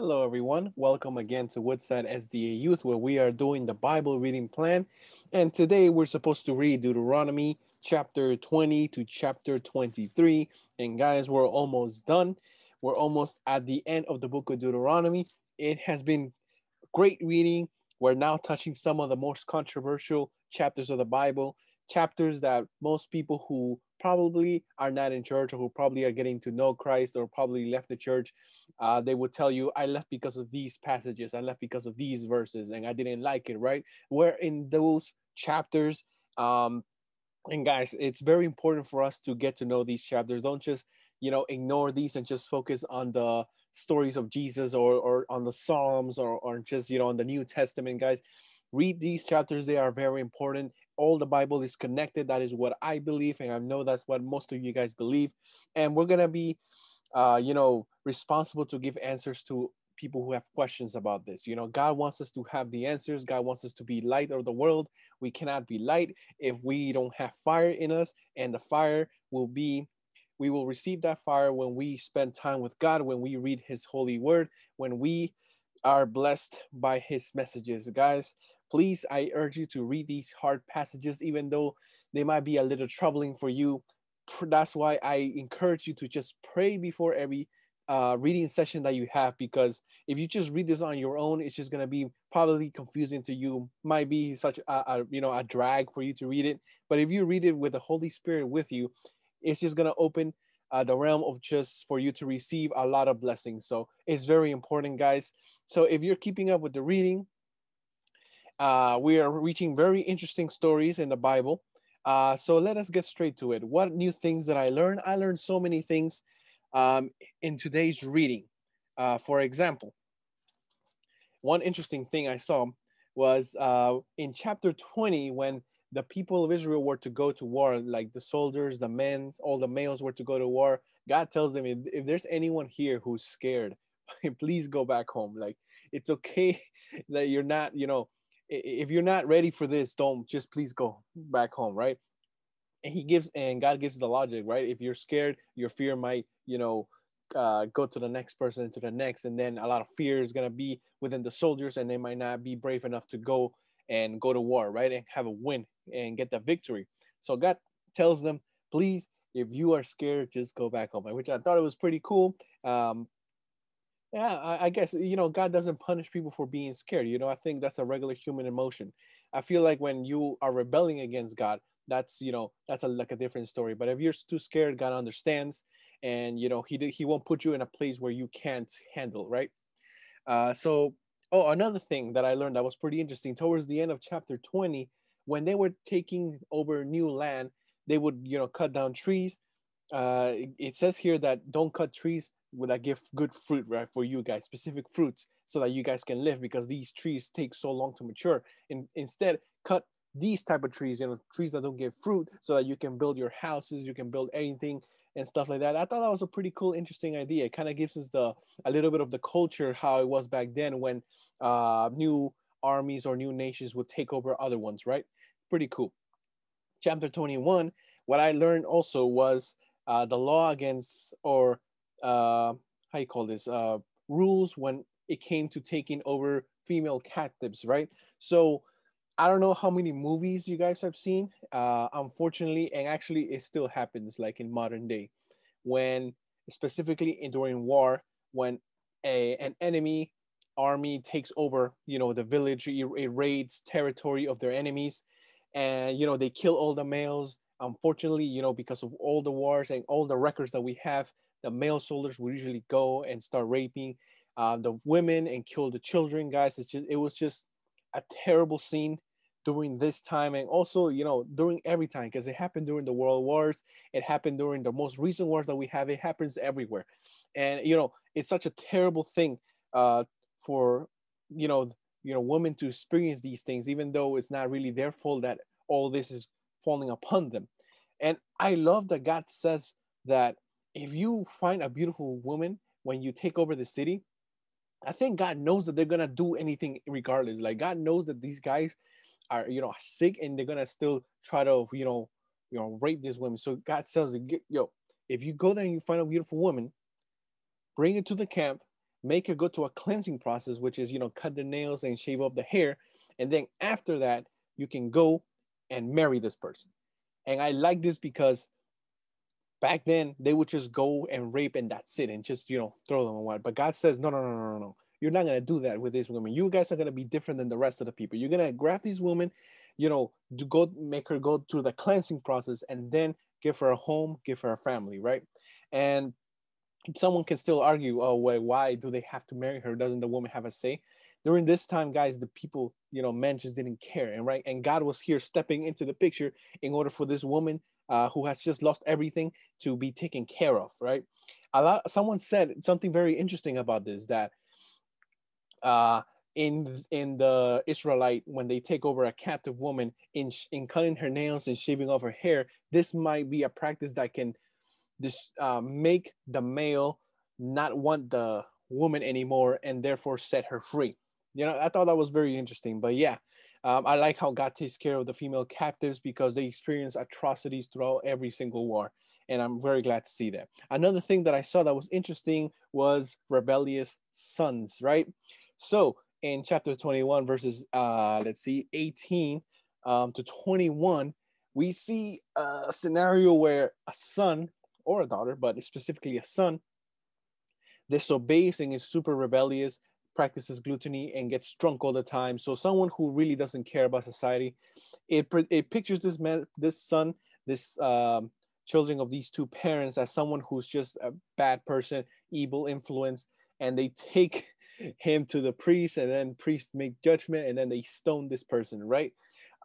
Hello, everyone. Welcome again to Woodside SDA Youth, where we are doing the Bible reading plan. And today we're supposed to read Deuteronomy chapter 20 to chapter 23. And guys, we're almost done. We're almost at the end of the book of Deuteronomy. It has been great reading. We're now touching some of the most controversial chapters of the Bible, chapters that most people who probably are not in church or who probably are getting to know Christ or probably left the church, uh, they would tell you, I left because of these passages, I left because of these verses, and I didn't like it, right? Where in those chapters, um, and guys, it's very important for us to get to know these chapters. Don't just, you know, ignore these and just focus on the stories of Jesus or, or on the Psalms or, or just, you know, on the New Testament, guys. Read these chapters, they are very important all the Bible is connected. That is what I believe, and I know that's what most of you guys believe. And we're gonna be, uh, you know, responsible to give answers to people who have questions about this. You know, God wants us to have the answers. God wants us to be light of the world. We cannot be light if we don't have fire in us, and the fire will be. We will receive that fire when we spend time with God, when we read His holy word, when we are blessed by His messages. Guys, please, I urge you to read these hard passages, even though they might be a little troubling for you. That's why I encourage you to just pray before every uh, reading session that you have, because if you just read this on your own, it's just gonna be probably confusing to you. Might be such a, a you know a drag for you to read it, but if you read it with the Holy Spirit with you, it's just gonna open uh, the realm of just for you to receive a lot of blessings. So it's very important, guys. So if you're keeping up with the reading, uh, we are reaching very interesting stories in the Bible. Uh, so let us get straight to it. What new things did I learn? I learned so many things um, in today's reading. Uh, for example, one interesting thing I saw was uh, in chapter 20 when the people of Israel were to go to war, like the soldiers, the men, all the males were to go to war. God tells them if, if there's anyone here who's scared, please go back home. Like it's okay that you're not, you know, if you're not ready for this, don't just please go back home, right? And he gives and God gives the logic, right? If you're scared, your fear might, you know, uh, go to the next person, to the next, and then a lot of fear is gonna be within the soldiers, and they might not be brave enough to go and go to war, right? And have a win and get the victory. So God tells them, please, if you are scared, just go back home, which I thought it was pretty cool. Um, yeah, I, I, guess you know God doesn't punish people for being scared. You know, I think that's a regular human emotion. I feel like when you are rebelling against God, that's you know that's a like a different story. But if you're too scared, God understands, and you know He He won't put you in a place where you can't handle, right? Uh, so, oh, another thing that I learned that was pretty interesting towards the end of chapter twenty, when they were taking over new land, they would you know cut down trees. Uh, it, it says here that don't cut trees would I give good fruit, right, for you guys, specific fruits, so that you guys can live because these trees take so long to mature. And instead, cut these type of trees, you know, trees that don't give fruit, so that you can build your houses, you can build anything and stuff like that. I thought that was a pretty cool, interesting idea. It kind of gives us the a little bit of the culture how it was back then when uh, new armies or new nations would take over other ones, right? Pretty cool. Chapter 21, what I learned also was uh, the law against or uh, how you call this uh, rules when it came to taking over female captives, right? So I don't know how many movies you guys have seen. Uh, unfortunately, and actually, it still happens like in modern day, when specifically in, during war, when a, an enemy army takes over, you know, the village, it, it raids territory of their enemies, and you know they kill all the males. Unfortunately, you know, because of all the wars and all the records that we have, the male soldiers would usually go and start raping uh, the women and kill the children guys. It's just it was just a terrible scene during this time. And also you know during every time because it happened during the world wars. It happened during the most recent wars that we have. It happens everywhere. And you know it's such a terrible thing uh, for you know you know women to experience these things even though it's not really their fault that all this is falling upon them. And i love that god says that if you find a beautiful woman when you take over the city, I think God knows that they're gonna do anything regardless. Like God knows that these guys are, you know, sick and they're gonna still try to, you know, you know, rape this woman. So God says, yo, if you go there and you find a beautiful woman, bring it to the camp, make her go to a cleansing process, which is, you know, cut the nails and shave off the hair. And then after that, you can go and marry this person. And I like this because back then they would just go and rape and that's it and just, you know, throw them away. But God says, no, no, no, no, no. no. You're not going to do that with these women. You guys are going to be different than the rest of the people. You're going to grab these women, you know, to go make her go through the cleansing process and then give her a home, give her a family, right? And someone can still argue, oh, wait, why do they have to marry her? Doesn't the woman have a say? During this time, guys, the people, you know, men just didn't care, and right, and God was here stepping into the picture in order for this woman uh, who has just lost everything to be taken care of, right? A lot. Someone said something very interesting about this that uh, in in the Israelite when they take over a captive woman in in cutting her nails and shaving off her hair, this might be a practice that can this uh, make the male not want the woman anymore and therefore set her free. You know, I thought that was very interesting. But yeah, um, I like how God takes care of the female captives because they experience atrocities throughout every single war. And I'm very glad to see that. Another thing that I saw that was interesting was rebellious sons, right? So in chapter 21, verses, uh, let's see, 18 um, to 21, we see a scenario where a son or a daughter, but specifically a son, disobeys and is super rebellious, practices gluttony, and gets drunk all the time. So someone who really doesn't care about society, it it pictures this man, this son, this um, children of these two parents as someone who's just a bad person, evil influence, and they take him to the priest, and then priest make judgment, and then they stone this person, right?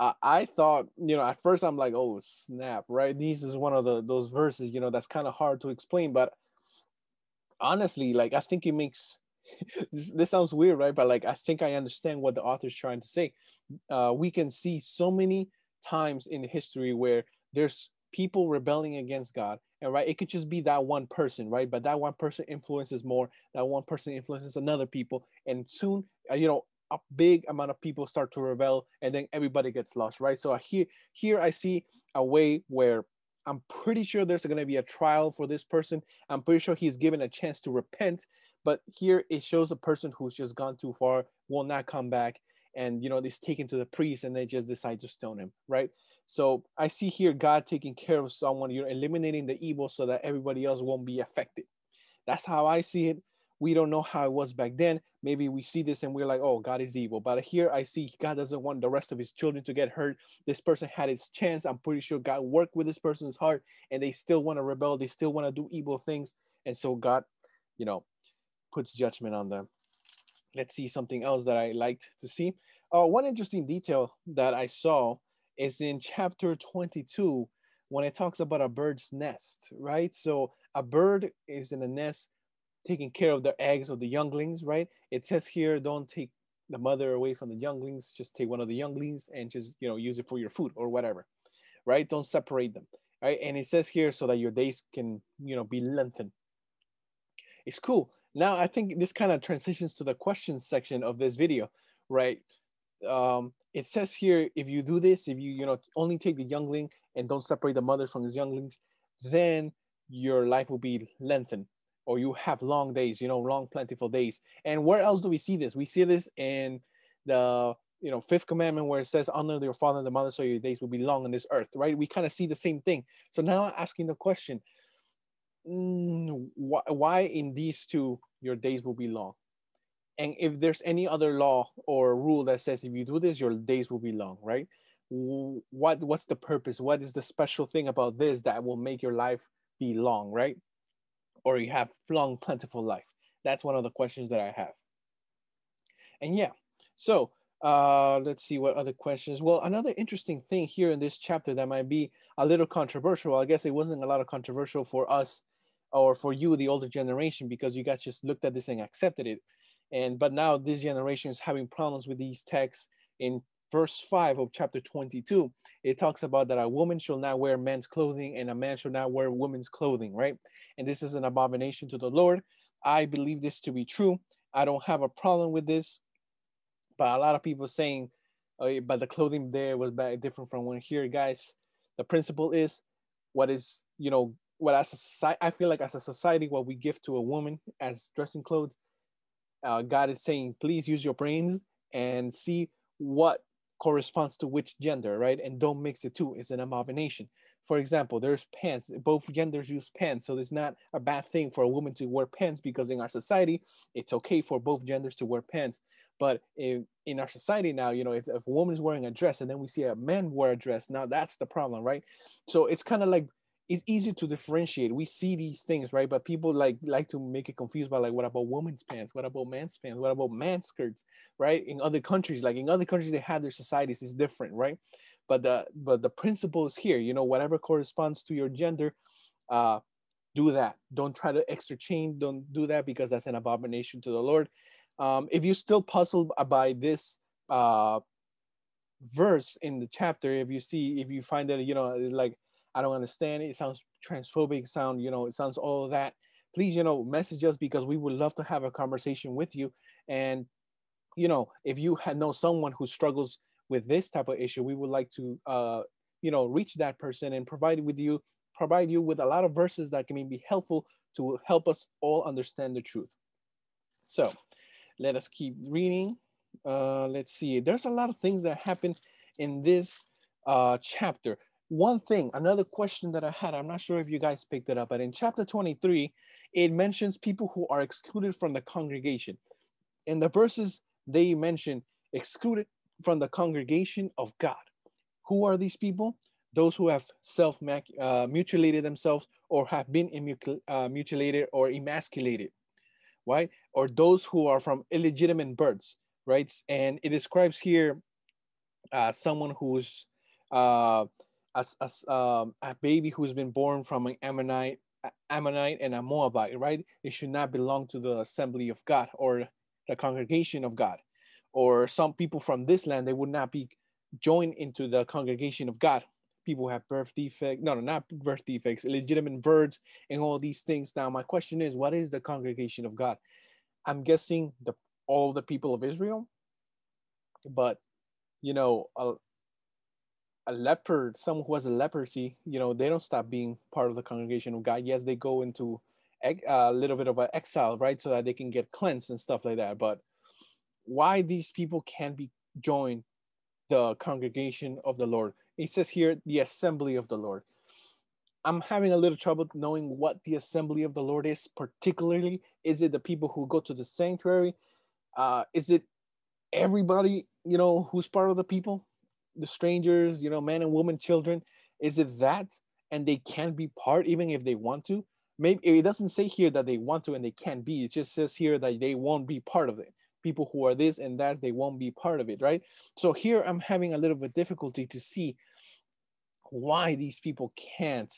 uh, I thought, you know, at first I'm like, oh snap, right? This is one of the those verses, you know, that's kind of hard to explain, but honestly, like I think it makes this, this sounds weird, right? But like I think I understand what the author's trying to say. Uh, we can see so many times in history where there's people rebelling against God, and right, it could just be that one person, right? But that one person influences more. That one person influences another people, and soon, uh, you know, a big amount of people start to rebel and then everybody gets lost right so here here i see a way where i'm pretty sure there's going to be a trial for this person. I'm pretty sure he's given a chance to repent but here it shows a person who's just gone too far will not come back and you know he's taken to the priest and they just decide to stone him right? So i see here god taking care of someone you're eliminating the evil so that everybody else won't be affected. That's how i see it we don't know how it was back then. Maybe we see this and we're like, oh, God is evil. But here I see God doesn't want the rest of his children to get hurt. This person had his chance. I'm pretty sure God worked with this person's heart and they still want to rebel. They still want to do evil things. And so God, you know, puts judgment on them. Let's see something else that I liked to see. Uh, one interesting detail that I saw is in chapter 22 when it talks about a bird's nest, right? So a bird is in a nest taking care of the eggs of the younglings, right? It says here, don't take the mother away from the younglings, just take one of the younglings and just, you know, use it for your food or whatever, right? Don't separate them, right? And it says here so that your days can, you know, be lengthened. It's cool. Now, I think this kind of transitions to the question section of this video, right? Um, it says here, if you do this, if you, you know, only take the youngling and don't separate the mother from his younglings, then your life will be lengthened or you have long days, you know, long plentiful days. And where else do we see this? We see this in the you know fifth commandment where it says honor your father and the mother so your days will be long on this earth right? We kind of see the same thing. So now I'm asking the question mm, why, why in these two your days will be long? And if there's any other law or rule that says if you do this your days will be long right? What what's the purpose? What is the special thing about this that will make your life be long right or you have long, plentiful life? That's one of the questions that I have. And yeah, so uh, let's see what other questions. Well, another interesting thing here in this chapter that might be a little controversial. I guess it wasn't a lot of controversial for us or for you, the older generation, because you guys just looked at this and accepted it. And but now this generation is having problems with these texts in verse 5 of chapter 22, it talks about that a woman shall not wear men's clothing and a man shall not wear women's clothing, right? And this is an abomination to the Lord. I believe this to be true. I don't have a problem with this, but a lot of people saying, oh, but the clothing there was different from one here, guys. The principle is what is, you know, what as a society, I feel like as a society, what we give to a woman as dressing clothes uh, God is saying, please use your brains and see what corresponds to which gender, right? And don't mix the two. It's an abomination. For example, there's pants. Both genders use pants, so it's not a bad thing for a woman to wear pants because in our society, it's okay for both genders to wear pants. But in, in our society now, you know, if, if a woman is wearing a dress and then we see a man wear a dress, now that's the problem, right? So it's kind of like it's easy to differentiate. We see these things, right? But people like like to make it confused by like, what about women's pants? What about man's pants? What about man's skirts? Right? In other countries, like in other countries, they have their societies is different, right? But the but the principle is here. You know, whatever corresponds to your gender, uh, do that. Don't try to extra change. Don't do that because that's an abomination to the Lord. Um, if you're still puzzled by this uh, verse in the chapter, if you see, if you find that you know, it's like I don't understand it. It sounds transphobic. Sound you know, it sounds all that. Please, you know, message us because we would love to have a conversation with you. And you know, if you know someone who struggles with this type of issue, we would like to, uh, you know, reach that person and provide with you, provide you with a lot of verses that can be helpful to help us all understand the truth. So, let us keep reading. Uh, let's see. There's a lot of things that happen in this uh, chapter one thing, another question that I had, I'm not sure if you guys picked it up, but in chapter 23, it mentions people who are excluded from the congregation. In the verses, they mention excluded from the congregation of God. Who are these people? Those who have self uh, mutilated themselves or have been uh, mutilated or emasculated, right? Or those who are from illegitimate births, right? And it describes here uh, someone who's uh, as, as um, a baby who's been born from an Ammonite, Ammonite and a Moabite, right? It should not belong to the assembly of God or the congregation of God. Or some people from this land, they would not be joined into the congregation of God. People have birth defects, no, no, not birth defects, illegitimate births, and all these things. Now, my question is, what is the congregation of God? I'm guessing the all the people of Israel, but you know, a leper, someone who has a leprosy, you know, they don't stop being part of the congregation of God. Yes, they go into a little bit of an exile, right, so that they can get cleansed and stuff like that. But why these people can't be joined the congregation of the Lord? It says here, the assembly of the Lord. I'm having a little trouble knowing what the assembly of the Lord is, particularly. Is it the people who go to the sanctuary? Uh, is it everybody, you know, who's part of the people? The strangers, you know, men and women, children? Is it that? And they can't be part even if they want to? Maybe it doesn't say here that they want to and they can't be. It just says here that they won't be part of it. People who are this and that, they won't be part of it, right? So here I'm having a little bit difficulty to see why these people can't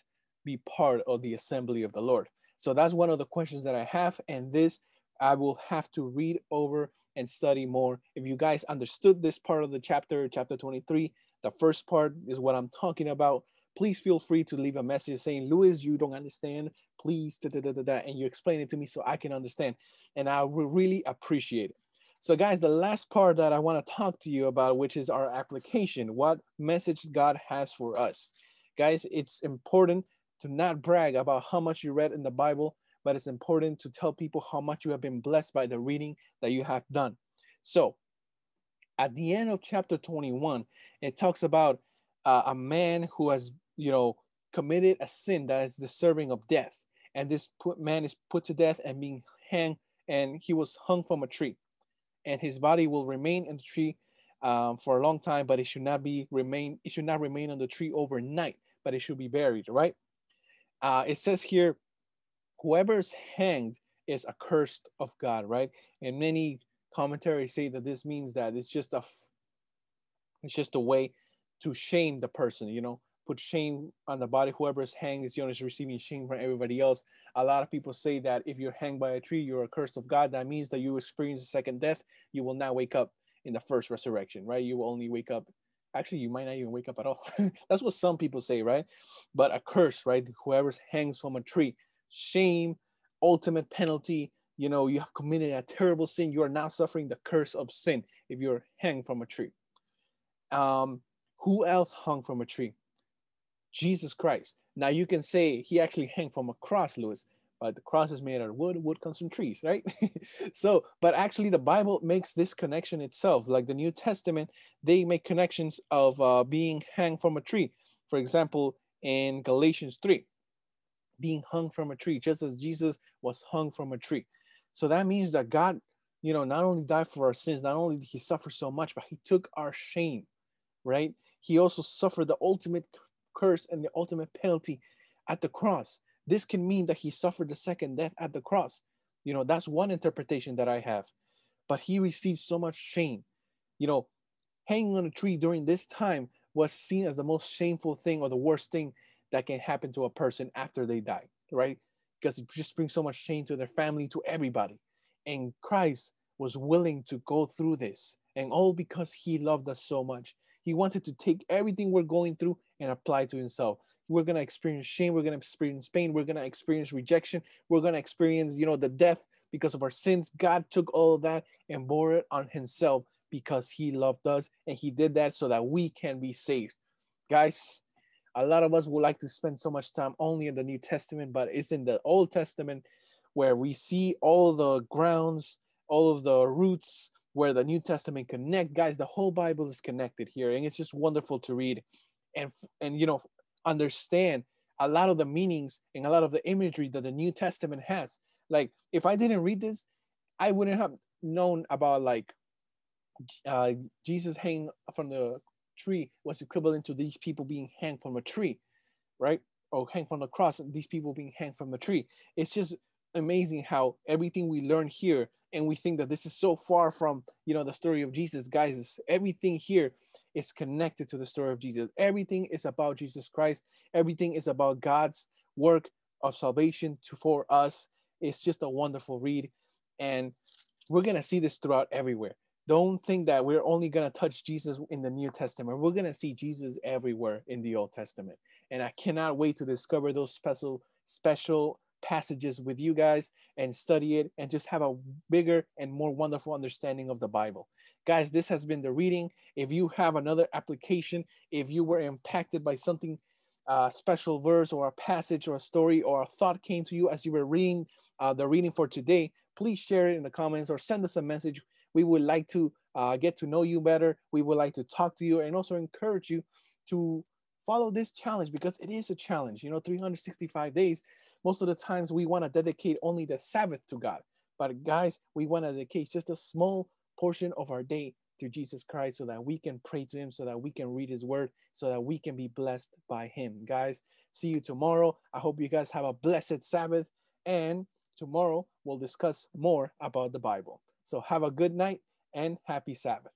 be part of the assembly of the Lord. So that's one of the questions that I have. And this I will have to read over and study more. If you guys understood this part of the chapter, chapter 23, the first part is what I'm talking about. Please feel free to leave a message saying, Luis, you don't understand. Please, da, da, da, and you explain it to me so I can understand. And I will really appreciate it. So, guys, the last part that I want to talk to you about, which is our application, what message God has for us. Guys, it's important to not brag about how much you read in the Bible, but it's important to tell people how much you have been blessed by the reading that you have done. So, at the end of chapter 21, it talks about uh, a man who has, you know, committed a sin that is deserving of death. And this put, man is put to death and being hanged, and he was hung from a tree. And his body will remain in the tree um, for a long time, but it should not be remain. It should not remain on the tree overnight, but it should be buried. Right? Uh, it says here whoever is hanged is accursed of God, right? And many commentaries say that this means that it's just a it's just a way to shame the person, you know, put shame on the body. Whoever is hanged is, you know, is receiving shame from everybody else. A lot of people say that if you're hanged by a tree, you're accursed of God. That means that you experience a second death. You will not wake up in the first resurrection, right? You will only wake up. Actually, you might not even wake up at all. That's what some people say, right? But a curse, right? Whoever hangs from a tree shame, ultimate penalty. You know, you have committed a terrible sin. You are now suffering the curse of sin if you're hanged from a tree. Um, who else hung from a tree? Jesus Christ. Now you can say he actually hung from a cross, Luis. but the cross is made out of wood wood comes from trees right so but actually the bible makes this connection itself like the new testament they make connections of uh, being hanged from a tree for example in galatians 3 being hung from a tree just as jesus was hung from a tree so that means that god you know not only died for our sins not only did he suffer so much but he took our shame right he also suffered the ultimate curse and the ultimate penalty at the cross this can mean that he suffered the second death at the cross. You know, that's one interpretation that I have. But he received so much shame. You know, hanging on a tree during this time was seen as the most shameful thing or the worst thing that can happen to a person after they die, right? Because it just brings so much shame to their family, to everybody. And Christ was willing to go through this, and all because he loved us so much. He wanted to take everything we're going through and apply to himself we're to experience shame we're to experience pain we're to experience rejection we're to experience you know the death because of our sins god took all of that and bore it on himself because he loved us and he did that so that we can be saved guys a lot of us would like to spend so much time only in the new testament but it's in the old testament where we see all the grounds all of the roots where the new testament connect guys the whole bible is connected here and it's just wonderful to read and and you know understand a lot of the meanings and a lot of the imagery that the New Testament has. Like, if I didn't read this, I wouldn't have known about like uh, Jesus hanging from the tree was equivalent to these people being hanged from a tree, right? Or hanged from the cross, these people being hanged from a tree. It's just amazing how everything we learn here and we think that this is so far from you know the story of jesus. Guys everything here is connected to the story of jesus. Everything is about jesus christ. Everything is about god's work of salvation to, for us. It's just a wonderful read and we're going to see this throughout everywhere don't think that we're only going to touch jesus in the new testament we're going to see jesus everywhere in the old testament and i cannot wait to discover those special special passages with you guys and study it and just have a bigger and more wonderful understanding of the Bible. Guys, this has been the reading. If you have another application, if you were impacted by something uh, special verse or a passage or a story or a thought came to you as you were reading uh, the reading for today, please share it in the comments or send us a message. We would like to uh, get to know you better. We would like to talk to you and also encourage you to follow this challenge because it is a challenge. You know, 365 days most of the times we want to dedicate only the Sabbath to God. But guys, we want to dedicate just a small portion of our day to Jesus Christ so that we can pray to him, so that we can read his word, so that we can be blessed by him. Guys, see you tomorrow. I hope you guys have a blessed Sabbath. And tomorrow we'll discuss more about the Bible. So have a good night and happy Sabbath.